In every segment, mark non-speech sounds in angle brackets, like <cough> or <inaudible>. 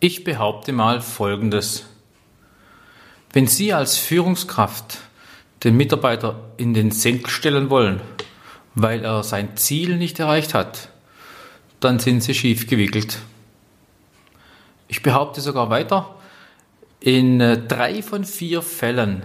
Ich behaupte mal Folgendes. Wenn Sie als Führungskraft den Mitarbeiter in den Senkel stellen wollen, weil er sein Ziel nicht erreicht hat, dann sind Sie schief gewickelt. Ich behaupte sogar weiter, in äh, drei von vier Fällen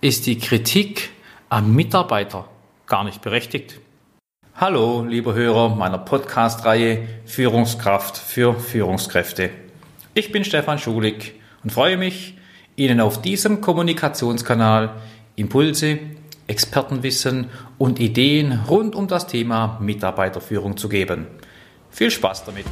ist die Kritik am Mitarbeiter gar nicht berechtigt. Hallo, lieber Hörer meiner Podcast-Reihe Führungskraft für Führungskräfte. Ich bin Stefan Schulig und freue mich, Ihnen auf diesem Kommunikationskanal Impulse, Expertenwissen und Ideen rund um das Thema Mitarbeiterführung zu geben. Viel Spaß damit!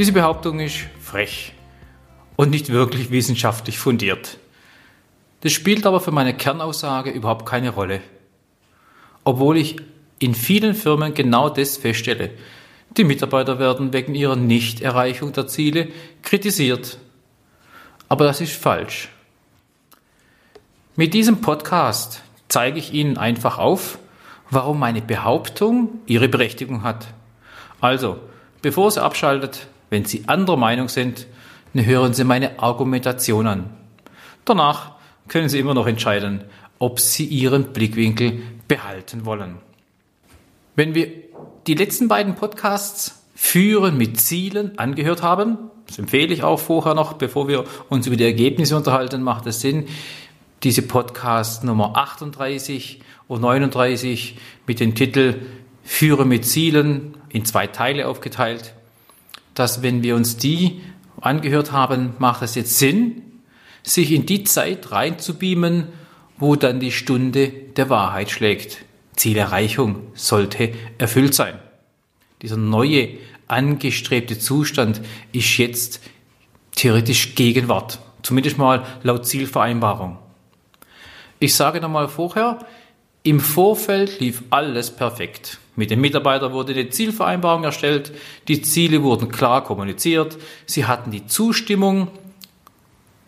Diese Behauptung ist frech und nicht wirklich wissenschaftlich fundiert. Das spielt aber für meine Kernaussage überhaupt keine Rolle. Obwohl ich in vielen Firmen genau das feststelle. Die Mitarbeiter werden wegen ihrer Nichterreichung der Ziele kritisiert. Aber das ist falsch. Mit diesem Podcast zeige ich Ihnen einfach auf, warum meine Behauptung ihre Berechtigung hat. Also, bevor Sie abschaltet, wenn Sie anderer Meinung sind, dann hören Sie meine Argumentation an. Danach können Sie immer noch entscheiden, ob Sie Ihren Blickwinkel behalten wollen. Wenn wir die letzten beiden Podcasts Führen mit Zielen angehört haben, das empfehle ich auch vorher noch, bevor wir uns über die Ergebnisse unterhalten, macht es Sinn, diese Podcast Nummer 38 und 39 mit dem Titel Führe mit Zielen in zwei Teile aufgeteilt dass wenn wir uns die angehört haben, macht es jetzt Sinn, sich in die Zeit reinzubeamen, wo dann die Stunde der Wahrheit schlägt. Zielerreichung sollte erfüllt sein. Dieser neue, angestrebte Zustand ist jetzt theoretisch Gegenwart. Zumindest mal laut Zielvereinbarung. Ich sage nochmal vorher, im Vorfeld lief alles perfekt. Mit den Mitarbeitern wurde eine Zielvereinbarung erstellt, die Ziele wurden klar kommuniziert, sie hatten die Zustimmung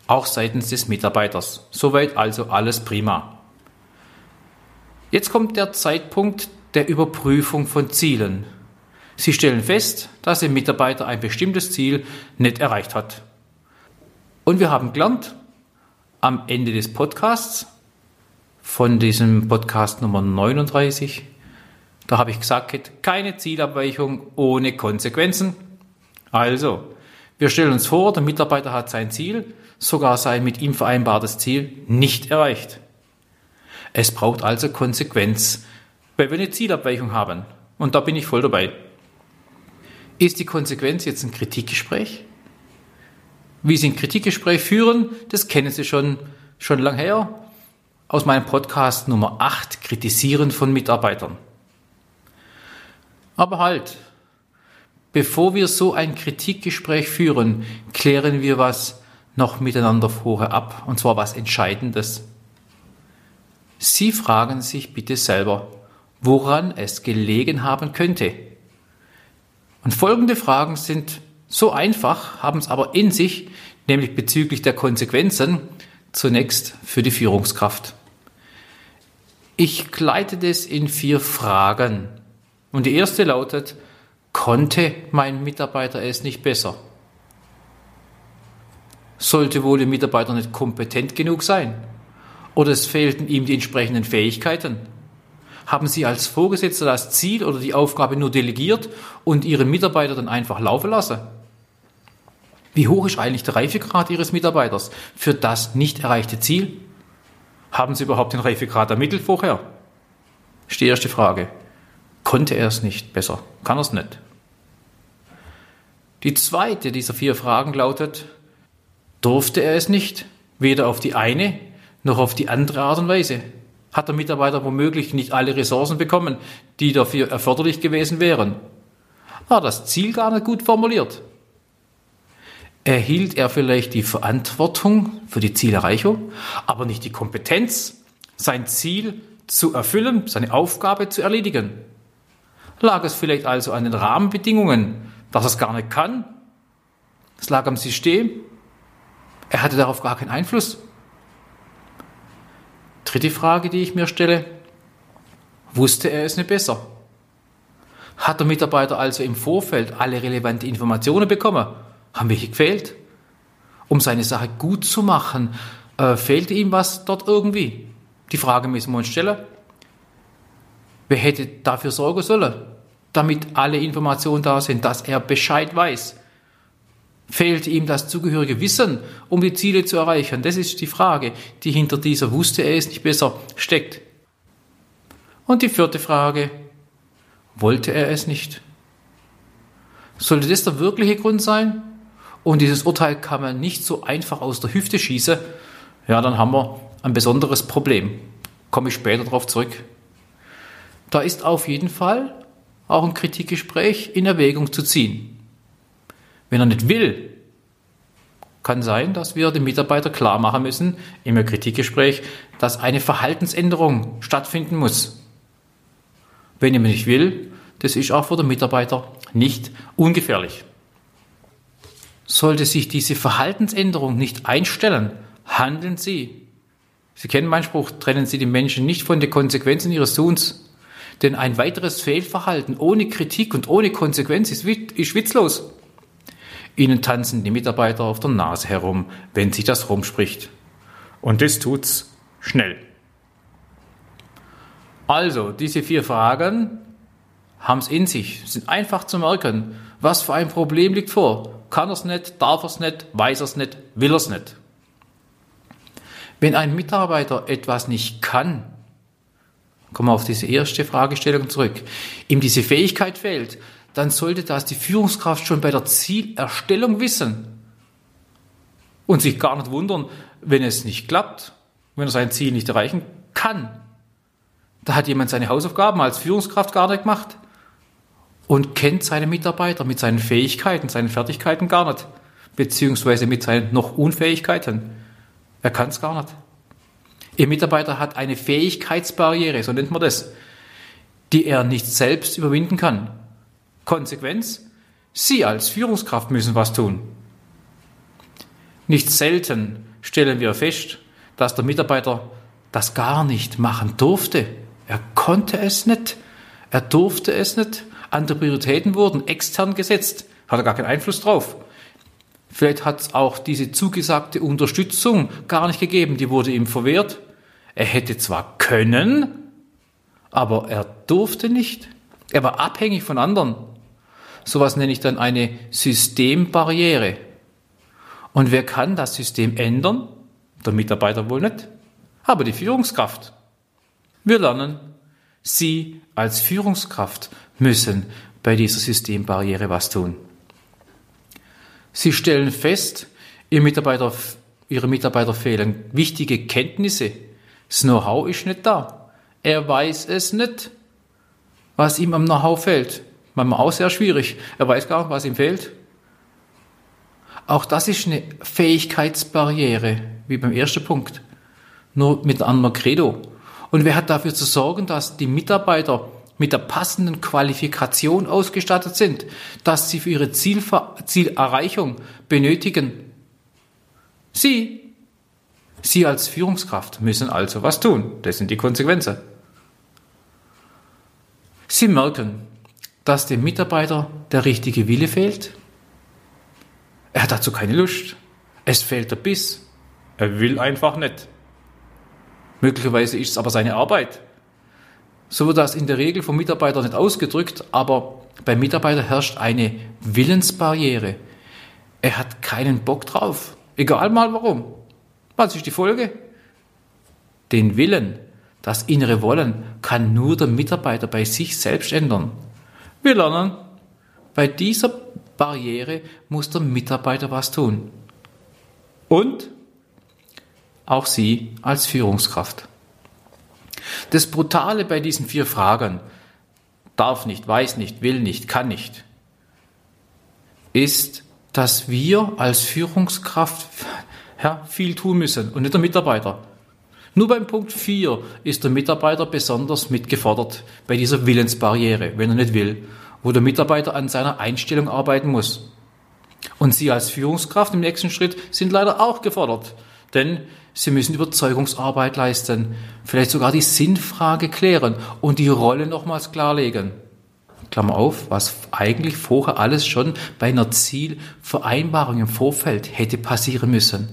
auch seitens des Mitarbeiters. Soweit also alles prima. Jetzt kommt der Zeitpunkt der Überprüfung von Zielen. Sie stellen fest, dass der Mitarbeiter ein bestimmtes Ziel nicht erreicht hat. Und wir haben gelernt, am Ende des Podcasts, von diesem Podcast Nummer 39, da habe ich gesagt, keine Zielabweichung ohne Konsequenzen. Also, wir stellen uns vor, der Mitarbeiter hat sein Ziel, sogar sein mit ihm vereinbartes Ziel, nicht erreicht. Es braucht also Konsequenz, weil wir eine Zielabweichung haben. Und da bin ich voll dabei. Ist die Konsequenz jetzt ein Kritikgespräch? Wie Sie ein Kritikgespräch führen, das kennen Sie schon, schon lang her aus meinem Podcast Nummer 8, Kritisieren von Mitarbeitern. Aber halt, bevor wir so ein Kritikgespräch führen, klären wir was noch miteinander vorher ab, und zwar was Entscheidendes. Sie fragen sich bitte selber, woran es gelegen haben könnte. Und folgende Fragen sind so einfach, haben es aber in sich, nämlich bezüglich der Konsequenzen, zunächst für die Führungskraft. Ich gleite das in vier Fragen. Und die erste lautet, konnte mein Mitarbeiter es nicht besser? Sollte wohl der Mitarbeiter nicht kompetent genug sein? Oder es fehlten ihm die entsprechenden Fähigkeiten? Haben Sie als Vorgesetzter das Ziel oder die Aufgabe nur delegiert und Ihren Mitarbeiter dann einfach laufen lassen? Wie hoch ist eigentlich der Reifegrad Ihres Mitarbeiters für das nicht erreichte Ziel? Haben Sie überhaupt den Reifegrad ermittelt vorher? Ist die erste Frage konnte er es nicht besser, kann er es nicht. Die zweite dieser vier Fragen lautet, durfte er es nicht, weder auf die eine noch auf die andere Art und Weise? Hat der Mitarbeiter womöglich nicht alle Ressourcen bekommen, die dafür erforderlich gewesen wären? War das Ziel gar nicht gut formuliert? Erhielt er vielleicht die Verantwortung für die Zielerreichung, aber nicht die Kompetenz, sein Ziel zu erfüllen, seine Aufgabe zu erledigen? Lag es vielleicht also an den Rahmenbedingungen, dass er es gar nicht kann? Es lag am System. Er hatte darauf gar keinen Einfluss. Dritte Frage, die ich mir stelle. Wusste er es nicht besser? Hat der Mitarbeiter also im Vorfeld alle relevanten Informationen bekommen? Haben welche gefehlt? Um seine Sache gut zu machen, äh, fehlte ihm was dort irgendwie? Die Frage müssen wir uns stellen. Wer hätte dafür sorgen sollen, damit alle Informationen da sind, dass er Bescheid weiß? Fehlt ihm das zugehörige Wissen, um die Ziele zu erreichen? Das ist die Frage, die hinter dieser wusste er es nicht besser steckt. Und die vierte Frage, wollte er es nicht? Sollte das der wirkliche Grund sein? Und dieses Urteil kann man nicht so einfach aus der Hüfte schießen. Ja, dann haben wir ein besonderes Problem. Komme ich später darauf zurück. Da ist auf jeden Fall auch ein Kritikgespräch in Erwägung zu ziehen. Wenn er nicht will, kann sein, dass wir dem Mitarbeiter klar machen müssen, im Kritikgespräch, dass eine Verhaltensänderung stattfinden muss. Wenn jemand nicht will, das ist auch für den Mitarbeiter nicht ungefährlich. Sollte sich diese Verhaltensänderung nicht einstellen, handeln Sie. Sie kennen meinen Spruch, trennen Sie die Menschen nicht von den Konsequenzen ihres Tuns. Denn ein weiteres Fehlverhalten ohne Kritik und ohne Konsequenz ist, ist witzlos. Ihnen tanzen die Mitarbeiter auf der Nase herum, wenn sich das rumspricht. Und das tut's schnell. Also, diese vier Fragen haben es in sich, sind einfach zu merken. Was für ein Problem liegt vor? Kann er es nicht, darf er es nicht, weiß er es nicht, will er es nicht? Wenn ein Mitarbeiter etwas nicht kann, kommen wir auf diese erste Fragestellung zurück, ihm diese Fähigkeit fehlt, dann sollte das die Führungskraft schon bei der Zielerstellung wissen und sich gar nicht wundern, wenn es nicht klappt, wenn er sein Ziel nicht erreichen kann. Da hat jemand seine Hausaufgaben als Führungskraft gar nicht gemacht und kennt seine Mitarbeiter mit seinen Fähigkeiten, seinen Fertigkeiten gar nicht, beziehungsweise mit seinen noch Unfähigkeiten. Er kann es gar nicht. Ihr Mitarbeiter hat eine Fähigkeitsbarriere, so nennt man das, die er nicht selbst überwinden kann. Konsequenz? Sie als Führungskraft müssen was tun. Nicht selten stellen wir fest, dass der Mitarbeiter das gar nicht machen durfte. Er konnte es nicht. Er durfte es nicht. Andere Prioritäten wurden extern gesetzt. Hat er gar keinen Einfluss drauf. Vielleicht hat es auch diese zugesagte Unterstützung gar nicht gegeben. Die wurde ihm verwehrt. Er hätte zwar können, aber er durfte nicht. Er war abhängig von anderen. Sowas nenne ich dann eine Systembarriere. Und wer kann das System ändern? Der Mitarbeiter wohl nicht, aber die Führungskraft. Wir lernen, Sie als Führungskraft müssen bei dieser Systembarriere was tun. Sie stellen fest, Ihr Mitarbeiter, Ihre Mitarbeiter fehlen wichtige Kenntnisse. Das Know-how ist nicht da. Er weiß es nicht, was ihm am Know-how fehlt. Manchmal auch sehr schwierig. Er weiß gar nicht, was ihm fehlt. Auch das ist eine Fähigkeitsbarriere, wie beim ersten Punkt. Nur mit einem anderen Credo. Und wer hat dafür zu sorgen, dass die Mitarbeiter mit der passenden Qualifikation ausgestattet sind, dass sie für ihre Zielver Zielerreichung benötigen? Sie. Sie als Führungskraft müssen also was tun. Das sind die Konsequenzen. Sie merken, dass dem Mitarbeiter der richtige Wille fehlt. Er hat dazu keine Lust. Es fehlt der Biss. Er will einfach nicht. Möglicherweise ist es aber seine Arbeit. So wird das in der Regel vom Mitarbeiter nicht ausgedrückt, aber beim Mitarbeiter herrscht eine Willensbarriere. Er hat keinen Bock drauf. Egal mal warum. Was ist die Folge? Den Willen, das innere Wollen kann nur der Mitarbeiter bei sich selbst ändern. Wir lernen, bei dieser Barriere muss der Mitarbeiter was tun. Und auch Sie als Führungskraft. Das Brutale bei diesen vier Fragen, darf nicht, weiß nicht, will nicht, kann nicht, ist, dass wir als Führungskraft ja, viel tun müssen und nicht der Mitarbeiter. Nur beim Punkt 4 ist der Mitarbeiter besonders mitgefordert bei dieser Willensbarriere, wenn er nicht will, wo der Mitarbeiter an seiner Einstellung arbeiten muss. Und Sie als Führungskraft im nächsten Schritt sind leider auch gefordert, denn Sie müssen Überzeugungsarbeit leisten, vielleicht sogar die Sinnfrage klären und die Rolle nochmals klarlegen. Klammer auf, was eigentlich vorher alles schon bei einer Zielvereinbarung im Vorfeld hätte passieren müssen.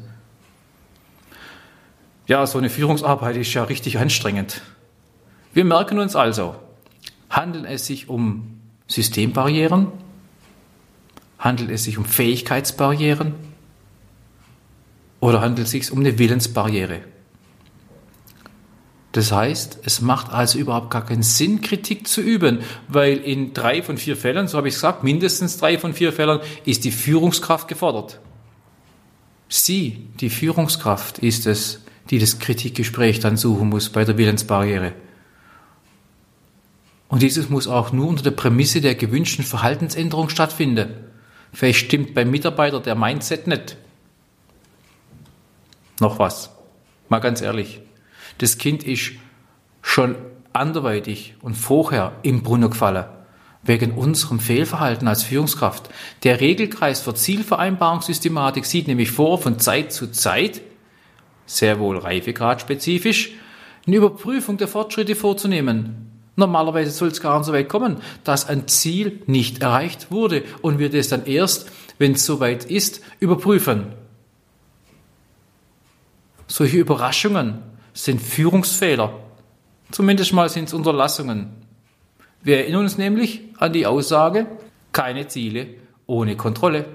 Ja, so eine Führungsarbeit ist ja richtig anstrengend. Wir merken uns also, handelt es sich um Systembarrieren? Handelt es sich um Fähigkeitsbarrieren? Oder handelt es sich um eine Willensbarriere? Das heißt, es macht also überhaupt gar keinen Sinn, Kritik zu üben, weil in drei von vier Fällen, so habe ich gesagt, mindestens drei von vier Fällen ist die Führungskraft gefordert. Sie, die Führungskraft, ist es, die das Kritikgespräch dann suchen muss bei der Willensbarriere. Und dieses muss auch nur unter der Prämisse der gewünschten Verhaltensänderung stattfinden. Vielleicht stimmt beim Mitarbeiter der Mindset nicht. Noch was. Mal ganz ehrlich. Das Kind ist schon anderweitig und vorher im Brunnen gefallen. Wegen unserem Fehlverhalten als Führungskraft. Der Regelkreis für Zielvereinbarungssystematik sieht nämlich vor, von Zeit zu Zeit sehr wohl reifegradspezifisch, eine Überprüfung der Fortschritte vorzunehmen. Normalerweise soll es gar nicht so weit kommen, dass ein Ziel nicht erreicht wurde und wir das dann erst, wenn es soweit ist, überprüfen. Solche Überraschungen sind Führungsfehler. Zumindest mal sind es Unterlassungen. Wir erinnern uns nämlich an die Aussage, keine Ziele ohne Kontrolle.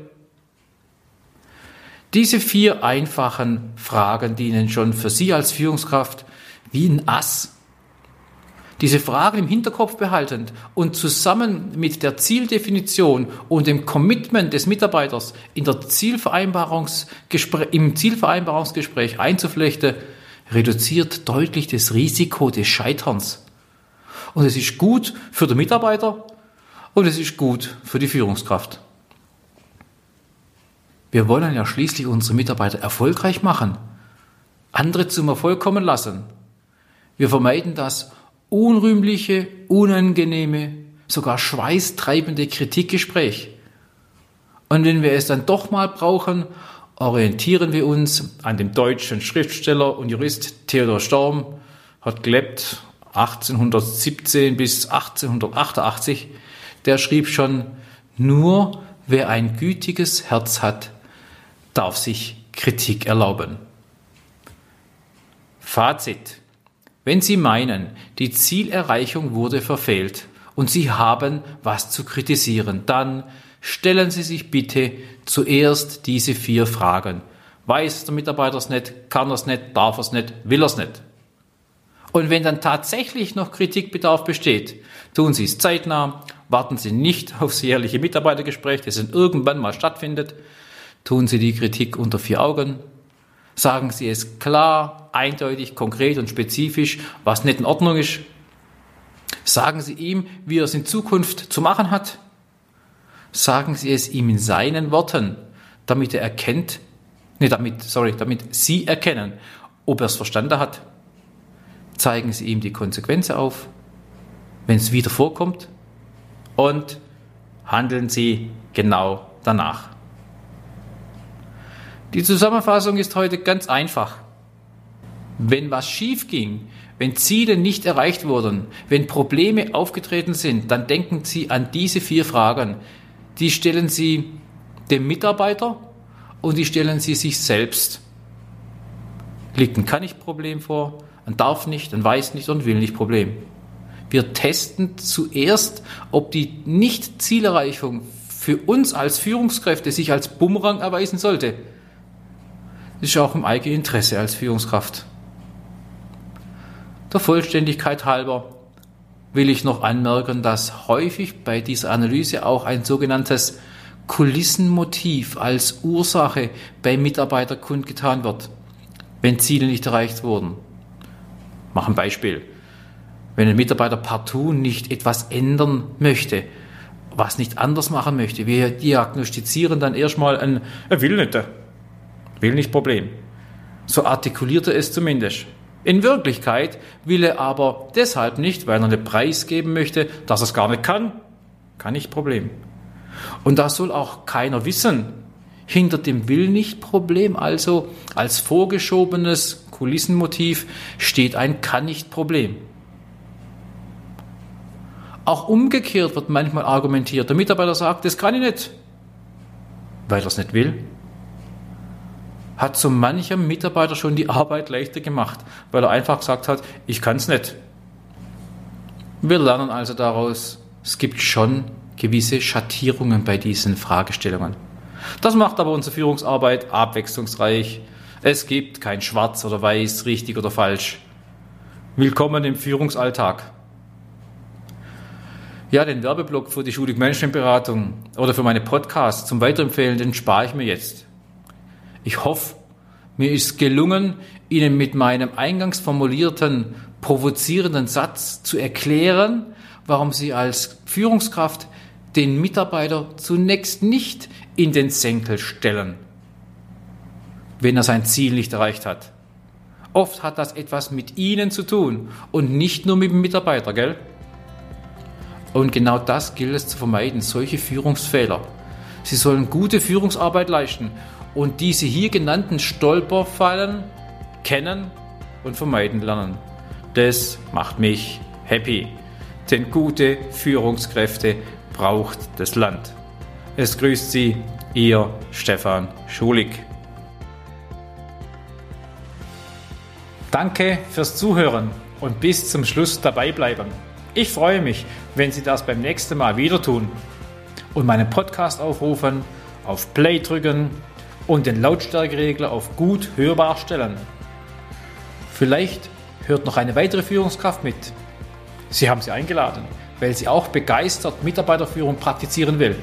Diese vier einfachen Fragen dienen schon für Sie als Führungskraft wie ein Ass. Diese Fragen im Hinterkopf behaltend und zusammen mit der Zieldefinition und dem Commitment des Mitarbeiters in der Zielvereinbarungsgespräch, im Zielvereinbarungsgespräch einzuflechten, reduziert deutlich das Risiko des Scheiterns. Und es ist gut für den Mitarbeiter und es ist gut für die Führungskraft. Wir wollen ja schließlich unsere Mitarbeiter erfolgreich machen, andere zum Erfolg kommen lassen. Wir vermeiden das unrühmliche, unangenehme, sogar schweißtreibende Kritikgespräch. Und wenn wir es dann doch mal brauchen, orientieren wir uns an dem deutschen Schriftsteller und Jurist Theodor Storm, hat gelebt 1817 bis 1888. Der schrieb schon, nur wer ein gütiges Herz hat, darf sich Kritik erlauben. Fazit. Wenn Sie meinen, die Zielerreichung wurde verfehlt und Sie haben was zu kritisieren, dann stellen Sie sich bitte zuerst diese vier Fragen. Weiß der Mitarbeiter es nicht, kann er es nicht, darf er es nicht, will er es nicht. Und wenn dann tatsächlich noch Kritikbedarf besteht, tun Sie es zeitnah, warten Sie nicht <laughs> aufs jährliche Mitarbeitergespräch, das irgendwann mal stattfindet, Tun Sie die Kritik unter vier Augen. Sagen Sie es klar, eindeutig, konkret und spezifisch, was nicht in Ordnung ist. Sagen Sie ihm, wie er es in Zukunft zu machen hat. Sagen Sie es ihm in seinen Worten, damit er erkennt, nee, damit, sorry, damit Sie erkennen, ob er es verstanden hat. Zeigen Sie ihm die Konsequenzen auf, wenn es wieder vorkommt und handeln Sie genau danach. Die Zusammenfassung ist heute ganz einfach. Wenn was schief ging, wenn Ziele nicht erreicht wurden, wenn Probleme aufgetreten sind, dann denken Sie an diese vier Fragen. Die stellen Sie dem Mitarbeiter und die stellen Sie sich selbst. Liegt ein kann nicht Problem vor, ein darf nicht, ein weiß nicht und will nicht Problem. Wir testen zuerst, ob die Nicht-Zielerreichung für uns als Führungskräfte sich als Bumerang erweisen sollte. Ist auch im eigenen Interesse als Führungskraft. Der Vollständigkeit halber will ich noch anmerken, dass häufig bei dieser Analyse auch ein sogenanntes Kulissenmotiv als Ursache bei Mitarbeitern kundgetan wird, wenn Ziele nicht erreicht wurden. Mach ein Beispiel. Wenn ein Mitarbeiter partout nicht etwas ändern möchte, was nicht anders machen möchte, wir diagnostizieren dann erstmal ein, er will nicht, Will nicht Problem. So artikuliert er es zumindest. In Wirklichkeit will er aber deshalb nicht, weil er einen Preis geben möchte, dass er es gar nicht kann. Kann nicht Problem. Und das soll auch keiner wissen. Hinter dem Will nicht Problem, also als vorgeschobenes Kulissenmotiv steht ein Kann nicht Problem. Auch umgekehrt wird manchmal argumentiert. Der Mitarbeiter sagt, das kann ich nicht, weil er es nicht will. Hat so manchem Mitarbeiter schon die Arbeit leichter gemacht, weil er einfach gesagt hat, ich kann es nicht. Wir lernen also daraus, es gibt schon gewisse Schattierungen bei diesen Fragestellungen. Das macht aber unsere Führungsarbeit abwechslungsreich. Es gibt kein Schwarz oder Weiß, richtig oder falsch. Willkommen im Führungsalltag. Ja, den Werbeblock für die Schulig Managementberatung oder für meine Podcasts zum Weiterempfehlen, den spare ich mir jetzt. Ich hoffe, mir ist gelungen, Ihnen mit meinem eingangs formulierten provozierenden Satz zu erklären, warum Sie als Führungskraft den Mitarbeiter zunächst nicht in den Senkel stellen, wenn er sein Ziel nicht erreicht hat. Oft hat das etwas mit Ihnen zu tun und nicht nur mit dem Mitarbeiter, gell? Und genau das gilt es zu vermeiden, solche Führungsfehler. Sie sollen gute Führungsarbeit leisten und diese hier genannten Stolperfallen kennen und vermeiden lernen. Das macht mich happy. Denn gute Führungskräfte braucht das Land. Es grüßt Sie, Ihr Stefan Schulig. Danke fürs Zuhören und bis zum Schluss dabei bleiben. Ich freue mich, wenn Sie das beim nächsten Mal wieder tun und meinen Podcast aufrufen, auf Play drücken und den Lautstärkeregler auf gut hörbar stellen. Vielleicht hört noch eine weitere Führungskraft mit. Sie haben sie eingeladen, weil sie auch begeistert Mitarbeiterführung praktizieren will.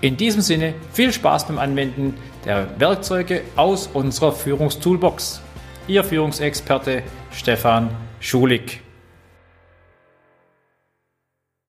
In diesem Sinne viel Spaß beim Anwenden der Werkzeuge aus unserer Führungstoolbox. Ihr Führungsexperte Stefan Schulig.